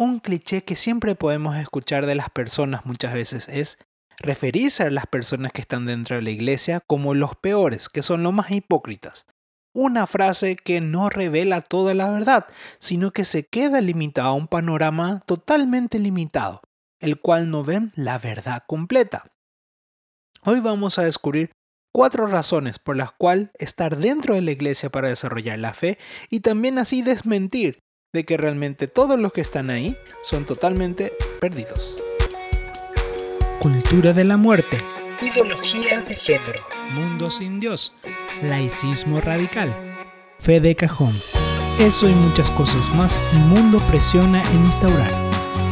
Un cliché que siempre podemos escuchar de las personas muchas veces es referirse a las personas que están dentro de la iglesia como los peores, que son los más hipócritas. Una frase que no revela toda la verdad, sino que se queda limitada a un panorama totalmente limitado, el cual no ven la verdad completa. Hoy vamos a descubrir cuatro razones por las cuales estar dentro de la iglesia para desarrollar la fe y también así desmentir de que realmente todos los que están ahí son totalmente perdidos. Cultura de la muerte. Ideología de género. Mundo sin Dios. Laicismo radical. Fe de cajón. Eso y muchas cosas más el mundo presiona en instaurar.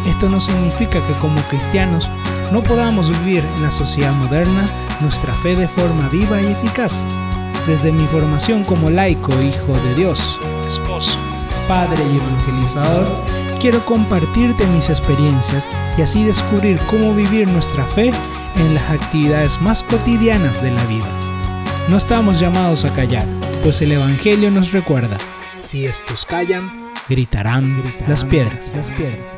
Esto no significa que como cristianos no podamos vivir en la sociedad moderna nuestra fe de forma viva y eficaz. Desde mi formación como laico, hijo de Dios, padre y evangelizador, quiero compartirte mis experiencias y así descubrir cómo vivir nuestra fe en las actividades más cotidianas de la vida. No estamos llamados a callar, pues el Evangelio nos recuerda, si estos callan, gritarán, las, piedras. las piedras.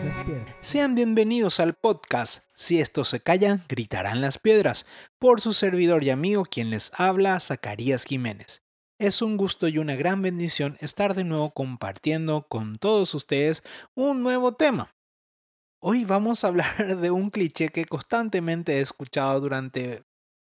Sean bienvenidos al podcast, si estos se callan, gritarán las piedras, por su servidor y amigo quien les habla, Zacarías Jiménez. Es un gusto y una gran bendición estar de nuevo compartiendo con todos ustedes un nuevo tema. Hoy vamos a hablar de un cliché que constantemente he escuchado durante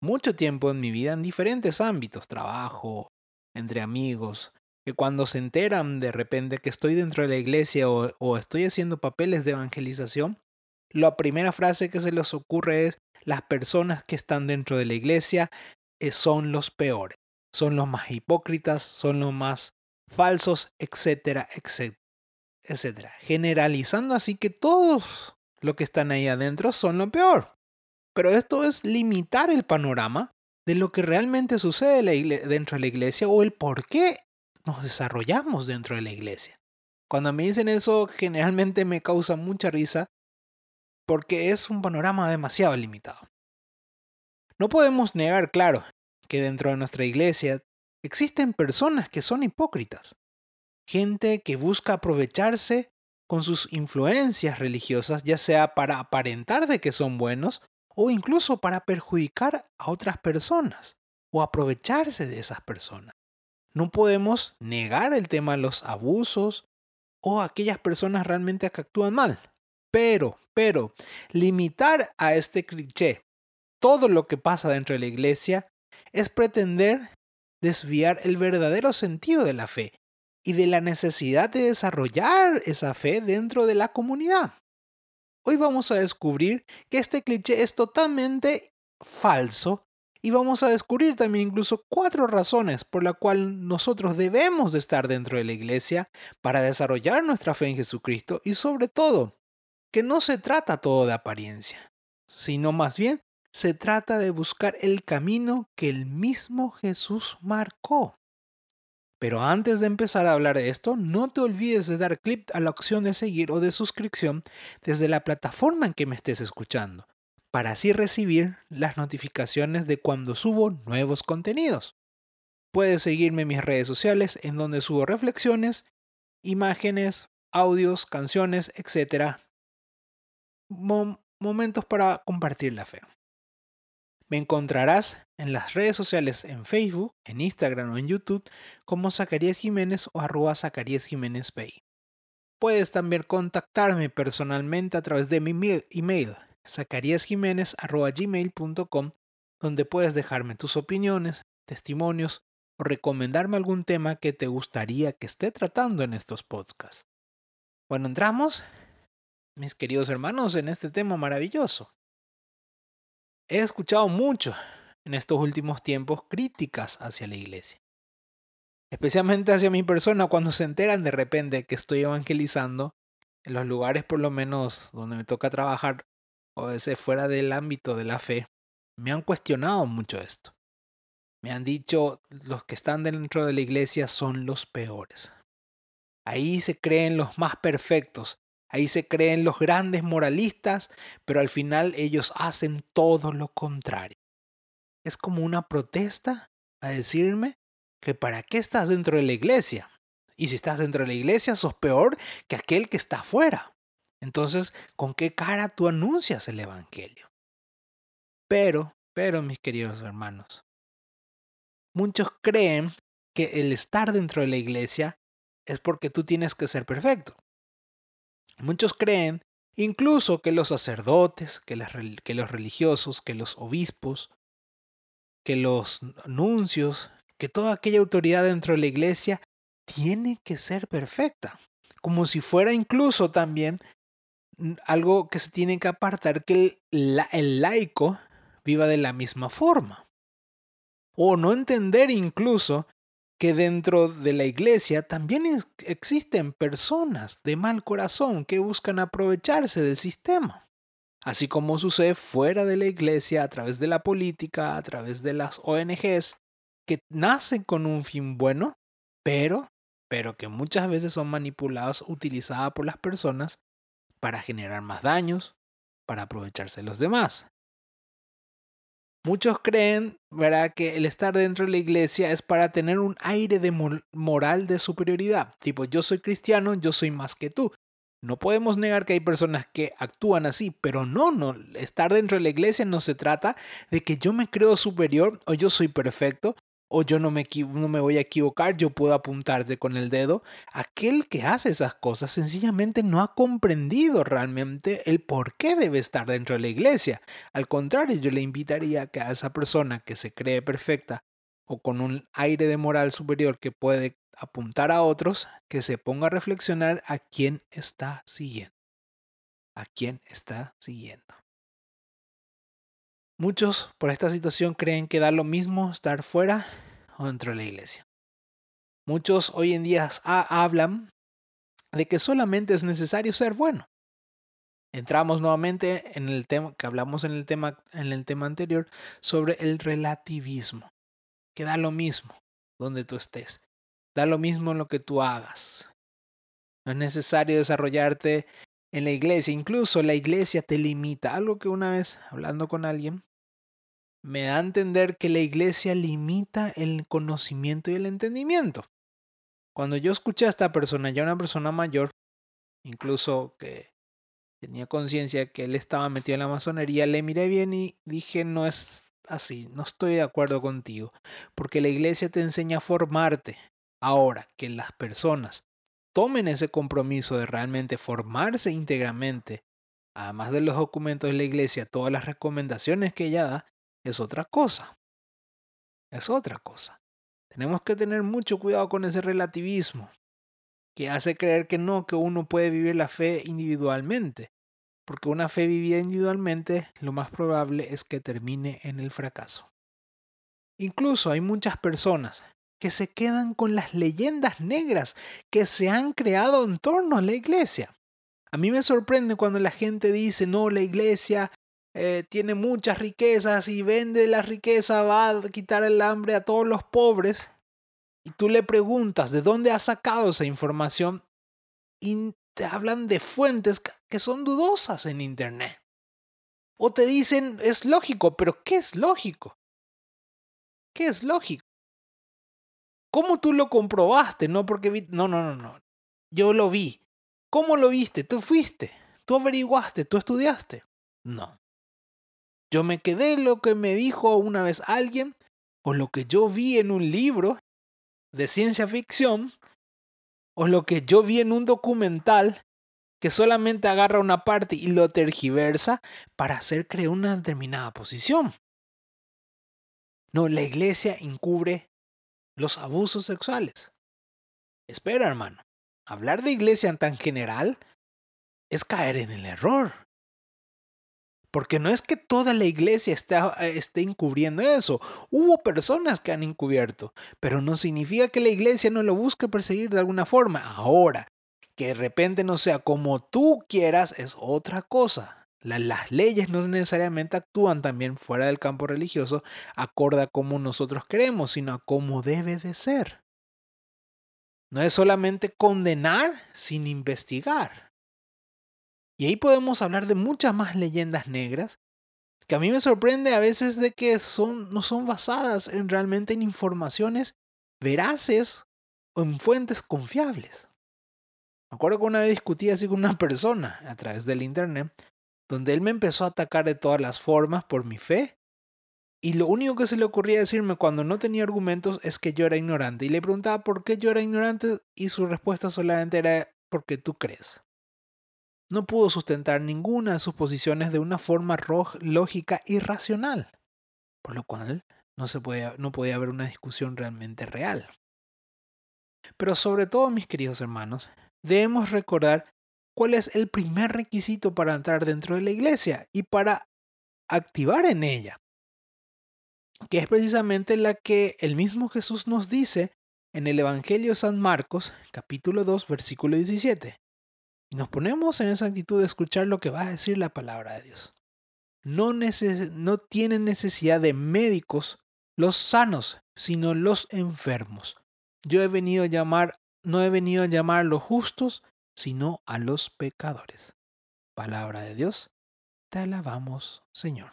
mucho tiempo en mi vida en diferentes ámbitos, trabajo, entre amigos, que cuando se enteran de repente que estoy dentro de la iglesia o, estoy haciendo papeles de evangelización, la primera frase que se les ocurre es las personas que están dentro de la iglesia eh, son los peores son los más hipócritas, son los más falsos, etcétera, etcétera, Generalizando así que todos los que están ahí adentro son lo peor. Pero esto es limitar el panorama de lo que realmente sucede dentro de la iglesia o el por qué nos desarrollamos dentro de la iglesia. Cuando me dicen eso, generalmente me causa mucha risa porque es un panorama demasiado limitado. No podemos negar, claro, que dentro de nuestra iglesia existen personas que son hipócritas, gente que busca aprovecharse con sus influencias religiosas, ya sea para aparentar de que son buenos o incluso para perjudicar a otras personas o aprovecharse de esas personas. No podemos negar el tema de los abusos o aquellas personas realmente que actúan mal. Pero, pero, limitar a este cliché todo lo que pasa dentro de la iglesia es pretender desviar el verdadero sentido de la fe y de la necesidad de desarrollar esa fe dentro de la comunidad. Hoy vamos a descubrir que este cliché es totalmente falso y vamos a descubrir también incluso cuatro razones por las cuales nosotros debemos de estar dentro de la iglesia para desarrollar nuestra fe en Jesucristo y sobre todo que no se trata todo de apariencia, sino más bien se trata de buscar el camino que el mismo Jesús marcó. Pero antes de empezar a hablar de esto, no te olvides de dar clic a la opción de seguir o de suscripción desde la plataforma en que me estés escuchando, para así recibir las notificaciones de cuando subo nuevos contenidos. Puedes seguirme en mis redes sociales en donde subo reflexiones, imágenes, audios, canciones, etc. momentos para compartir la fe. Me encontrarás en las redes sociales en Facebook, en Instagram o en YouTube como Zacarías Jiménez o arroba Zacarías Jiménez Pay. Puedes también contactarme personalmente a través de mi email gmail.com donde puedes dejarme tus opiniones, testimonios o recomendarme algún tema que te gustaría que esté tratando en estos podcasts. Bueno, entramos, mis queridos hermanos, en este tema maravilloso. He escuchado mucho en estos últimos tiempos críticas hacia la iglesia. Especialmente hacia mi persona cuando se enteran de repente que estoy evangelizando en los lugares por lo menos donde me toca trabajar o veces fuera del ámbito de la fe. Me han cuestionado mucho esto. Me han dicho los que están dentro de la iglesia son los peores. Ahí se creen los más perfectos, Ahí se creen los grandes moralistas, pero al final ellos hacen todo lo contrario. Es como una protesta a decirme que para qué estás dentro de la iglesia. Y si estás dentro de la iglesia, sos peor que aquel que está afuera. Entonces, ¿con qué cara tú anuncias el Evangelio? Pero, pero, mis queridos hermanos, muchos creen que el estar dentro de la iglesia es porque tú tienes que ser perfecto. Muchos creen incluso que los sacerdotes, que, los religiosos, que los obispos, que los nuncios, que toda aquella autoridad dentro de la iglesia tiene que ser perfecta. Como si fuera incluso también algo que se tiene que apartar que el, laico viva de la misma forma. O no entender incluso que dentro de la iglesia también existen personas de mal corazón que buscan aprovecharse del sistema. Así como sucede fuera de la iglesia, a través de la política, a través de las ONGs, que nacen con un fin bueno, pero, pero que muchas veces son manipulados, utilizadas por las personas para generar más daños, para aprovecharse de los demás. Muchos creen, ¿verdad?, que el estar dentro de la iglesia es para tener un aire de moral de superioridad. Tipo, yo soy cristiano, yo soy más que tú. No podemos negar que hay personas que actúan así, pero no, no, estar dentro de la iglesia no se trata de que yo me creo superior o yo soy perfecto o yo no me, no me voy a equivocar, yo puedo apuntarte con el dedo. Aquel que hace esas cosas sencillamente no ha comprendido realmente el por qué debe estar dentro de la iglesia. Al contrario, yo le invitaría a que a esa persona que se cree perfecta o con un aire de moral superior que puede apuntar a otros, que se ponga a reflexionar a quién está siguiendo. A quién está siguiendo. Muchos por esta situación creen que da lo mismo estar fuera o dentro de la iglesia. Muchos hoy en día hablan de que solamente es necesario ser bueno. Entramos nuevamente en el tema que hablamos en el tema, en el tema anterior sobre el relativismo, que da lo mismo donde tú estés, da lo mismo en lo que tú hagas. No es necesario desarrollarte en la iglesia, incluso la iglesia te limita. Algo que una vez hablando con alguien me da a entender que la iglesia limita el conocimiento y el entendimiento. Cuando yo escuché a esta persona, ya una persona mayor, incluso que tenía conciencia que él estaba metido en la masonería, le miré bien y dije, no es así, no estoy de acuerdo contigo, porque la iglesia te enseña a formarte. Ahora, que las personas tomen ese compromiso de realmente formarse íntegramente, además de los documentos de la iglesia, todas las recomendaciones que ella da, es otra cosa. Es otra cosa. Tenemos que tener mucho cuidado con ese relativismo que hace creer que no, que uno puede vivir la fe individualmente. Porque una fe vivida individualmente, lo más probable es que termine en el fracaso. Incluso hay muchas personas que se quedan con las leyendas negras que se han creado en torno a la iglesia. A mí me sorprende cuando la gente dice, no, la iglesia eh, tiene muchas riquezas y vende la riqueza, va a quitar el hambre a todos los pobres, y tú le preguntas de dónde ha sacado esa información y te hablan de fuentes que son dudosas en Internet. O te dicen, es lógico, pero ¿qué es lógico? ¿Qué es lógico? ¿Cómo tú lo comprobaste? No, porque vi... No, no, no, no. Yo lo vi. ¿Cómo lo viste? Tú fuiste. Tú averiguaste. Tú estudiaste. No. Yo me quedé lo que me dijo una vez alguien o lo que yo vi en un libro de ciencia ficción o lo que yo vi en un documental que solamente agarra una parte y lo tergiversa para hacer creer una determinada posición. No, la iglesia encubre los abusos sexuales. Espera, hermano. Hablar de iglesia tan general es caer en el error. Porque no es que toda la iglesia eh, esté, encubriendo eso. Hubo personas que han encubierto, pero no significa que la iglesia no lo busque perseguir de alguna forma. Ahora, que de repente no sea como tú quieras es otra cosa. Las leyes no necesariamente actúan también fuera del campo religioso acorde a como nosotros queremos, sino a cómo debe de ser. No es solamente condenar sin investigar. Y ahí podemos hablar de muchas más leyendas negras que a mí me sorprende a veces de que son, no son basadas en realmente en informaciones veraces o en fuentes confiables. Me acuerdo que una vez discutí así con una persona a través del internet, donde él me empezó a atacar de todas las formas por mi fe. Y lo único que se le ocurría decirme cuando no tenía argumentos es que yo era ignorante. Y le preguntaba por qué yo era ignorante y su respuesta solamente era porque tú crees. No pudo sustentar ninguna de sus posiciones de una forma lógica y racional, por lo cual no, se podía, no podía haber una discusión realmente real. Pero sobre todo, mis queridos hermanos, debemos recordar cuál es el primer requisito para entrar dentro de la iglesia y para activar en ella, que es precisamente la que el mismo Jesús nos dice en el Evangelio de San Marcos, capítulo 2, versículo 17. Y nos ponemos en esa actitud de escuchar lo que va a decir la palabra de Dios. No, no tienen necesidad de médicos los sanos, sino los enfermos. Yo he venido a llamar, no he venido a llamar a los justos, sino a los pecadores. Palabra de Dios, te alabamos, Señor.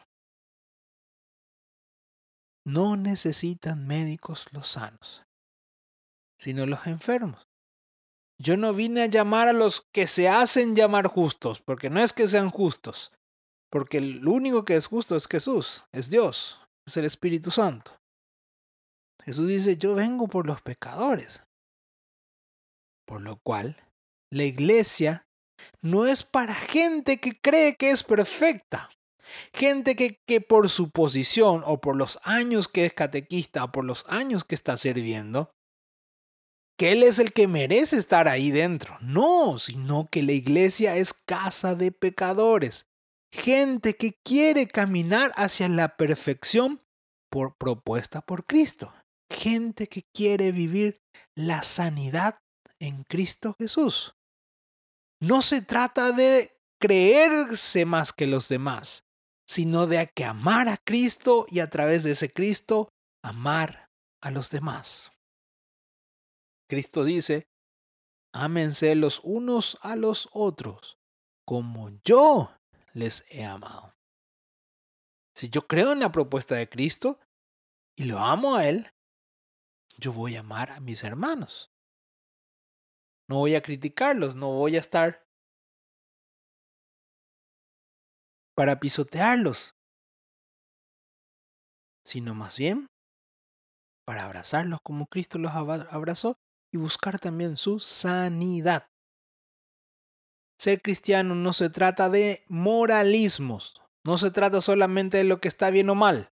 No necesitan médicos los sanos, sino los enfermos. Yo no vine a llamar a los que se hacen llamar justos, porque no es que sean justos, porque el único que es justo es Jesús, es Dios, es el Espíritu Santo. Jesús dice, yo vengo por los pecadores. Por lo cual, la iglesia no es para gente que cree que es perfecta. Gente que, que, por su posición o por los años que es catequista o por los años que está sirviendo, que él es el que merece estar ahí dentro. No, sino que la iglesia es casa de pecadores. Gente que quiere caminar hacia la perfección por propuesta por Cristo gente que quiere vivir la sanidad en Cristo Jesús. No se trata de creerse más que los demás, sino de que amar a Cristo y a través de ese Cristo amar a los demás. Cristo dice, ámense los unos a los otros, como yo les he amado. Si yo creo en la propuesta de Cristo y lo amo a Él, yo voy a amar a mis hermanos. No voy a criticarlos, no voy a estar para pisotearlos, sino más bien para abrazarlos como Cristo los abrazó y buscar también su sanidad. Ser cristiano no se trata de moralismos, no se trata solamente de lo que está bien o mal.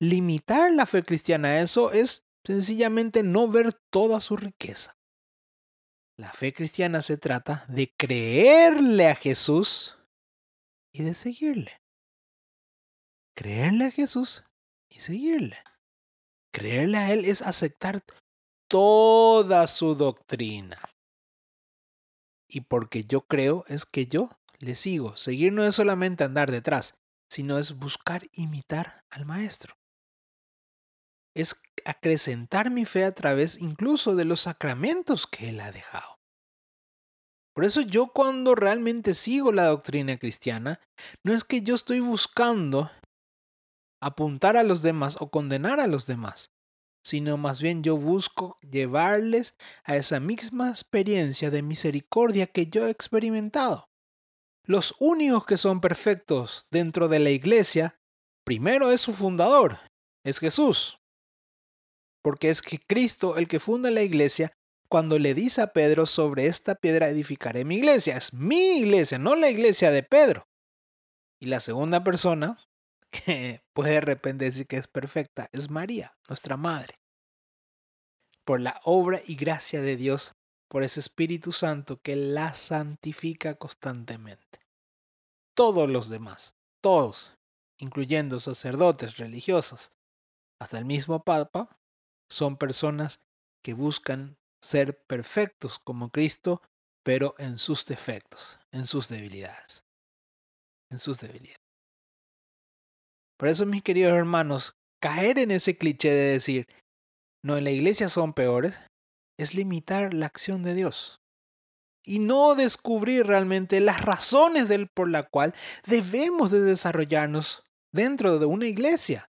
Limitar la fe cristiana a eso es sencillamente no ver toda su riqueza. La fe cristiana se trata de creerle a Jesús y de seguirle. Creerle a Jesús y seguirle. Creerle a Él es aceptar toda su doctrina. Y porque yo creo es que yo le sigo. Seguir no es solamente andar detrás, sino es buscar imitar al Maestro es acrecentar mi fe a través incluso de los sacramentos que Él ha dejado. Por eso yo cuando realmente sigo la doctrina cristiana, no es que yo estoy buscando apuntar a los demás o condenar a los demás, sino más bien yo busco llevarles a esa misma experiencia de misericordia que yo he experimentado. Los únicos que son perfectos dentro de la iglesia, primero es su fundador, es Jesús porque es que Cristo, el que funda la iglesia, cuando le dice a Pedro, sobre esta piedra edificaré mi iglesia, es mi iglesia, no la iglesia de Pedro. Y la segunda persona, que puede de repente decir que es perfecta, es María, nuestra madre. Por la obra y gracia de Dios, por ese Espíritu Santo que la santifica constantemente. Todos los demás, todos, incluyendo sacerdotes religiosos, hasta el mismo Papa, son personas que buscan ser perfectos como Cristo, pero en sus defectos, en sus debilidades. En sus debilidades. Por eso, mis queridos hermanos, caer en ese cliché de decir, no, en la iglesia son peores, es limitar la acción de Dios. Y no descubrir realmente las razones del, por la cual debemos de desarrollarnos dentro de una iglesia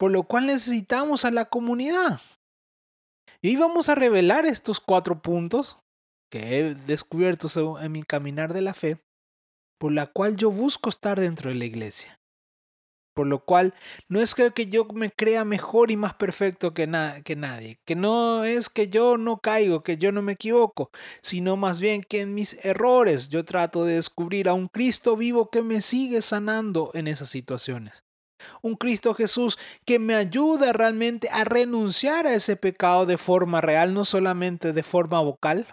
por lo cual necesitamos a la comunidad. Y vamos a revelar estos cuatro puntos que he descubierto en mi caminar de la fe, por la cual yo busco estar dentro de la iglesia. Por lo cual no es que, yo me crea mejor y más perfecto que, que nadie, que no es que yo no caigo, que yo no me equivoco, sino más bien que en mis errores yo trato de descubrir a un Cristo vivo que me sigue sanando en esas situaciones. Un Cristo Jesús que me ayuda realmente a renunciar a ese pecado de forma real, no solamente de forma vocal.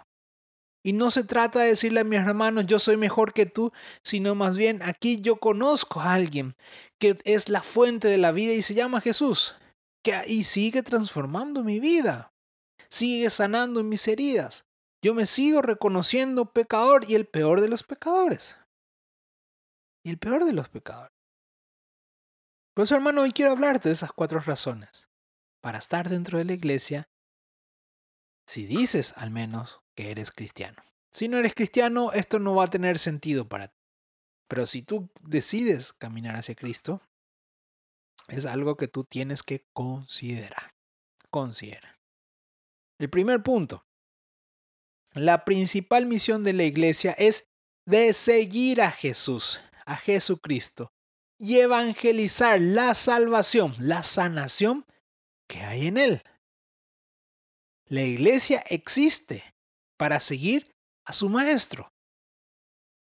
Y no se trata de decirle a mis hermanos yo soy mejor que tú, sino más bien aquí yo conozco a alguien que es la fuente de la vida y se llama Jesús, que ahí sigue transformando mi vida, sigue sanando mis heridas. Yo me sigo reconociendo pecador y el peor de los pecadores. Y el peor de los pecadores. Por eso, hermano, hoy quiero hablarte de esas cuatro razones para estar dentro de la iglesia si dices al menos que eres cristiano. Si no eres cristiano, esto no va a tener sentido para ti. Pero si tú decides caminar hacia Cristo, es algo que tú tienes que considerar. Considera. El primer punto. La principal misión de la iglesia es de seguir a Jesús, a Jesucristo, y evangelizar la salvación, la sanación que hay en él. La iglesia existe para seguir a su maestro,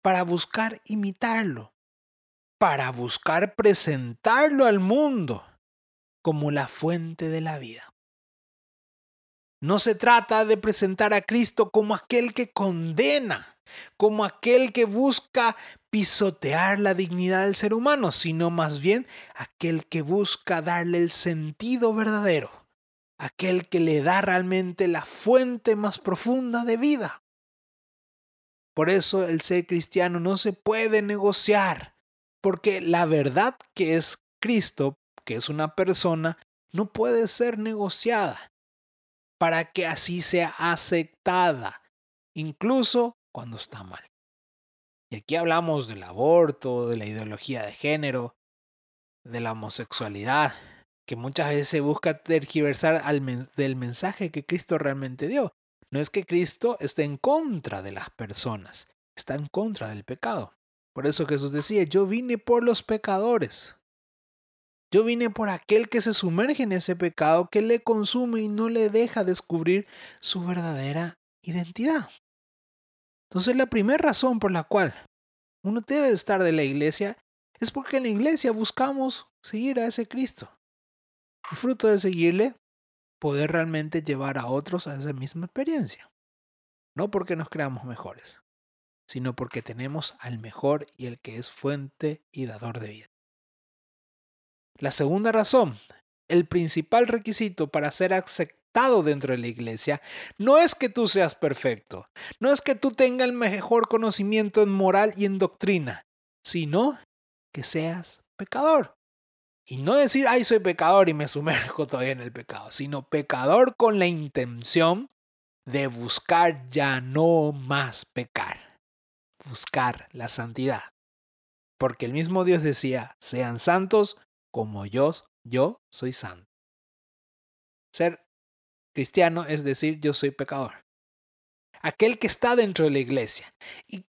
para buscar imitarlo, para buscar presentarlo al mundo como la fuente de la vida. No se trata de presentar a Cristo como aquel que condena, como aquel que busca pisotear la dignidad del ser humano, sino más bien aquel que busca darle el sentido verdadero, aquel que le da realmente la fuente más profunda de vida. Por eso el ser cristiano no se puede negociar, porque la verdad que es Cristo, que es una persona, no puede ser negociada para que así sea aceptada, incluso cuando está mal. Y aquí hablamos del aborto, de la ideología de género, de la homosexualidad, que muchas veces se busca tergiversar del mensaje que Cristo realmente dio. No es que Cristo esté en contra de las personas, está en contra del pecado. Por eso Jesús decía, yo vine por los pecadores. Yo vine por aquel que se sumerge en ese pecado, que le consume y no le deja descubrir su verdadera identidad. Entonces la primera razón por la cual uno debe estar de la iglesia es porque en la iglesia buscamos seguir a ese Cristo. Y fruto de seguirle, poder realmente llevar a otros a esa misma experiencia. No porque nos creamos mejores, sino porque tenemos al mejor y el que es fuente y dador de vida. La segunda razón, el principal requisito para ser dentro de la iglesia, no es que tú seas perfecto, no es que tú tengas el mejor conocimiento en moral y en doctrina, sino que seas pecador. Y no decir, ay, soy pecador y me sumerjo todavía en el pecado, sino pecador con la intención de buscar ya no más pecar, buscar la santidad. Porque el mismo Dios decía, sean santos como yo, yo soy santo. Ser Cristiano es decir, yo soy pecador. Aquel que está dentro de la iglesia y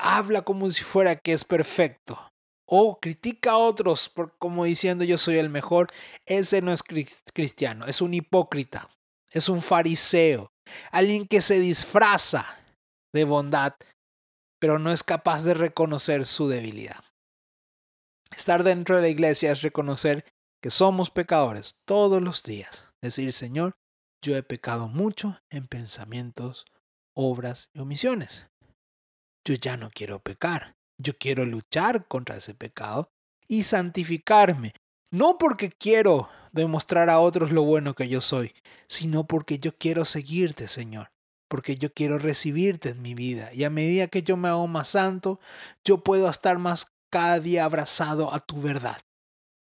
habla como si fuera que es perfecto o critica a otros por, como diciendo yo soy el mejor, ese no es cristiano, es un hipócrita, es un fariseo, alguien que se disfraza de bondad, pero no es capaz de reconocer su debilidad. Estar dentro de la iglesia es reconocer que somos pecadores todos los días. Decir, Señor, yo he pecado mucho en pensamientos, obras y omisiones. Yo ya no quiero pecar. Yo quiero luchar contra ese pecado y santificarme. No porque quiero demostrar a otros lo bueno que yo soy, sino porque yo quiero seguirte, Señor. Porque yo quiero recibirte en mi vida. Y a medida que yo me hago más santo, yo puedo estar más cada día abrazado a tu verdad.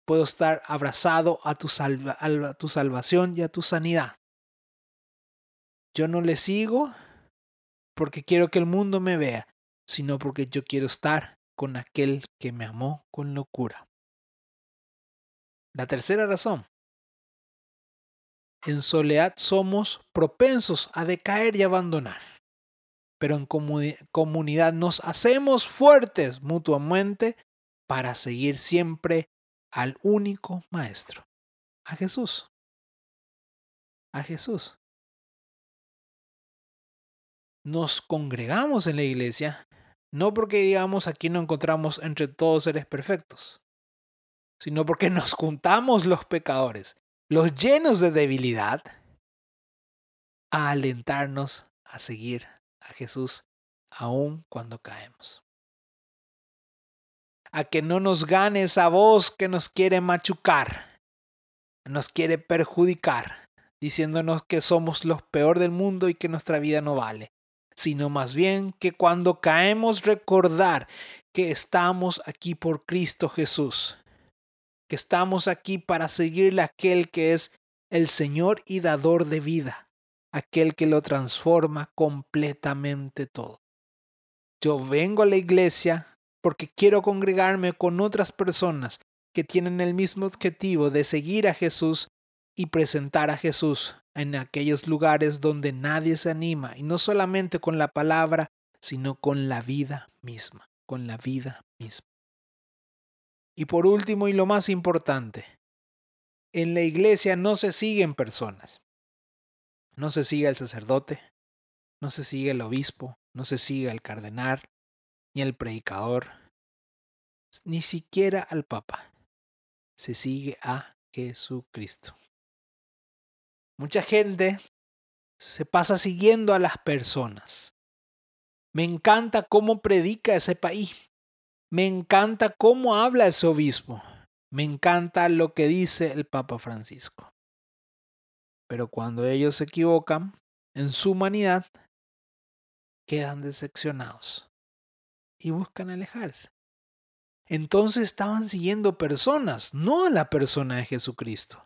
Puedo estar abrazado a tu, a tu salvación y a tu sanidad. Yo no le sigo porque quiero que el mundo me vea, sino porque yo quiero estar con aquel que me amó con locura. La tercera razón. En soledad somos propensos a decaer y abandonar. pero en comunidad nos hacemos fuertes mutuamente para seguir siempre al único Maestro, a Jesús. A Jesús. Nos congregamos en la iglesia no porque digamos aquí no encontramos entre todos seres perfectos, sino porque nos juntamos los pecadores, los llenos de debilidad, a alentarnos a seguir a Jesús aun cuando caemos. A que no nos gane esa voz que nos quiere machucar, nos quiere perjudicar, diciéndonos que somos los peor del mundo y que nuestra vida no vale sino más bien que cuando caemos recordar que estamos aquí por Cristo Jesús, que estamos aquí para seguirle a aquel que es el Señor y dador de vida, aquel que lo transforma completamente todo. Yo vengo a la iglesia porque quiero congregarme con otras personas que tienen el mismo objetivo de seguir a Jesús y presentar a Jesús en aquellos lugares donde nadie se anima, y no solamente con la palabra, sino con la vida misma, con la vida misma. Y por último y lo más importante, en la iglesia no se siguen personas. No se sigue el sacerdote, no se sigue el obispo, no se sigue el cardenal, ni el predicador, ni siquiera al papa. Se sigue a Jesucristo. Mucha gente se pasa siguiendo a las personas. Me encanta cómo predica ese país. Me encanta cómo habla ese obispo. Me encanta lo que dice el Papa Francisco. Pero cuando ellos se equivocan en su humanidad, quedan decepcionados y buscan alejarse. Entonces estaban siguiendo personas, no a la persona de Jesucristo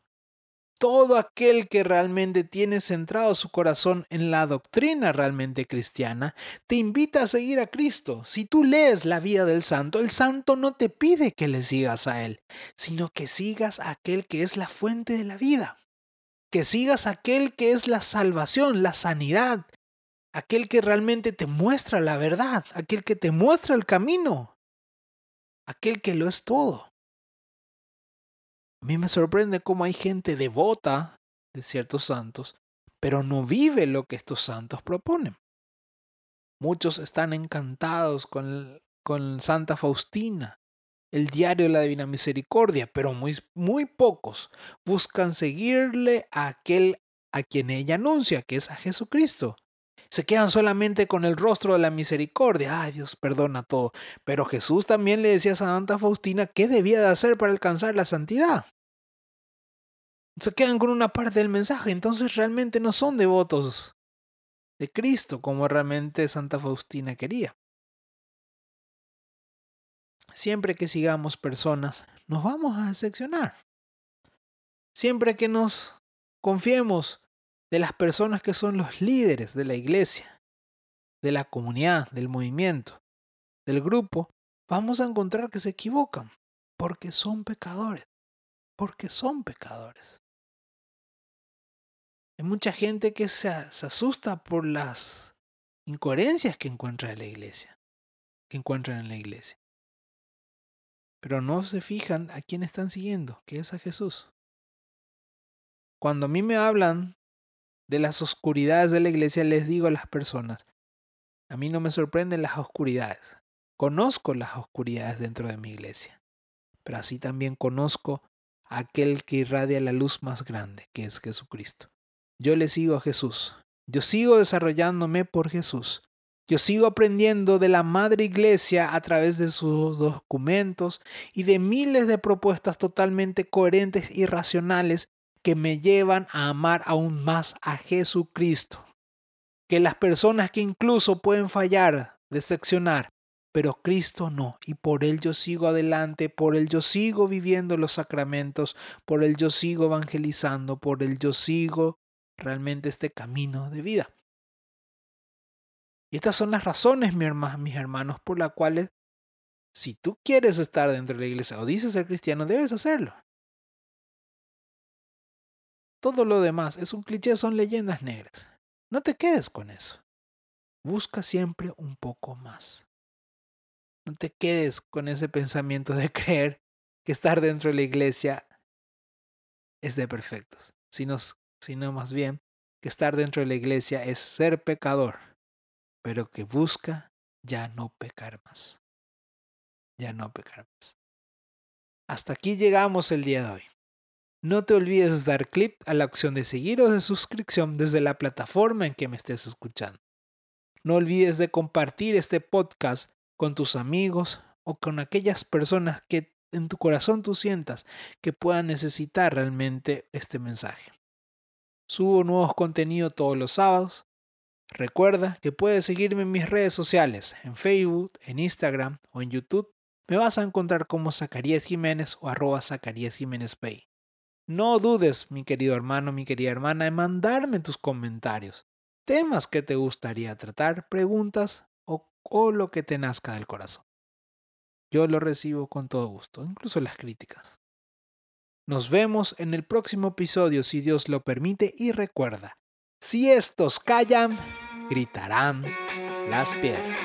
todo aquel que realmente tiene centrado su corazón en la doctrina realmente cristiana, te invita a seguir a Cristo. Si tú lees la vida del santo, el santo no te pide que le sigas a él, sino que sigas a aquel que es la fuente de la vida, que sigas a aquel que es la salvación, la sanidad, aquel que realmente te muestra la verdad, aquel que te muestra el camino, aquel que lo es todo. A mí me sorprende cómo hay gente devota de ciertos santos, pero no vive lo que estos santos proponen. Muchos están encantados con, con Santa Faustina, el diario de la Divina Misericordia, pero muy, muy pocos buscan seguirle a aquel a quien ella anuncia, que es a Jesucristo. Se quedan solamente con el rostro de la misericordia. Ay, Dios perdona todo. Pero Jesús también le decía a Santa Faustina qué debía de hacer para alcanzar la santidad. Se quedan con una parte del mensaje, entonces realmente no son devotos de Cristo como realmente Santa Faustina quería. Siempre que sigamos personas, nos vamos a decepcionar. Siempre que nos confiemos de las personas que son los líderes de la iglesia, de la comunidad, del movimiento, del grupo, vamos a encontrar que se equivocan, porque son pecadores, porque son pecadores. Hay mucha gente que se, asusta por las incoherencias que encuentra en la iglesia, que encuentran en la iglesia. Pero no se fijan a quién están siguiendo, que es a Jesús. Cuando a mí me hablan de las oscuridades de la iglesia, les digo a las personas, a mí no me sorprenden las oscuridades. Conozco las oscuridades dentro de mi iglesia, pero así también conozco a aquel que irradia la luz más grande, que es Jesucristo. Yo le sigo a Jesús. Yo sigo desarrollándome por Jesús. Yo sigo aprendiendo de la Madre Iglesia a través de sus documentos y de miles de propuestas totalmente coherentes y racionales que me llevan a amar aún más a Jesucristo. Que las personas que incluso pueden fallar, decepcionar, pero Cristo no, y por Él yo sigo adelante, por Él yo sigo viviendo los sacramentos, por Él yo sigo evangelizando, por Él yo sigo realmente este camino de vida. Y estas son las razones, mis hermanos, por las cuales si tú quieres estar dentro de la iglesia o dices ser cristiano, debes hacerlo. Todo lo demás es un cliché, son leyendas negras. No te quedes con eso. Busca siempre un poco más. No te quedes con ese pensamiento de creer que estar dentro de la iglesia es de perfectos, sino, sino más bien que estar dentro de la iglesia es ser pecador, pero que busca ya no pecar más. Ya no pecar más. Hasta aquí llegamos el día de hoy. No te olvides dar clic a la opción de seguir o de suscripción desde la plataforma en que me estés escuchando. No olvides de compartir este podcast con tus amigos o con aquellas personas que en tu corazón tú sientas que puedan necesitar realmente este mensaje. Subo nuevos contenidos todos los sábados. Recuerda que puedes seguirme en mis redes sociales, en Facebook, en Instagram o en YouTube. Me vas a encontrar como Zacarías Jiménez o arroba Zacarías Jiménez Pay. No dudes, mi querido hermano, mi querida hermana, en mandarme tus comentarios, temas que te gustaría tratar, preguntas o, o lo que te nazca del corazón. Yo lo recibo con todo gusto, incluso las críticas. Nos vemos en el próximo episodio si Dios lo permite y recuerda, si estos callan, gritarán las piedras.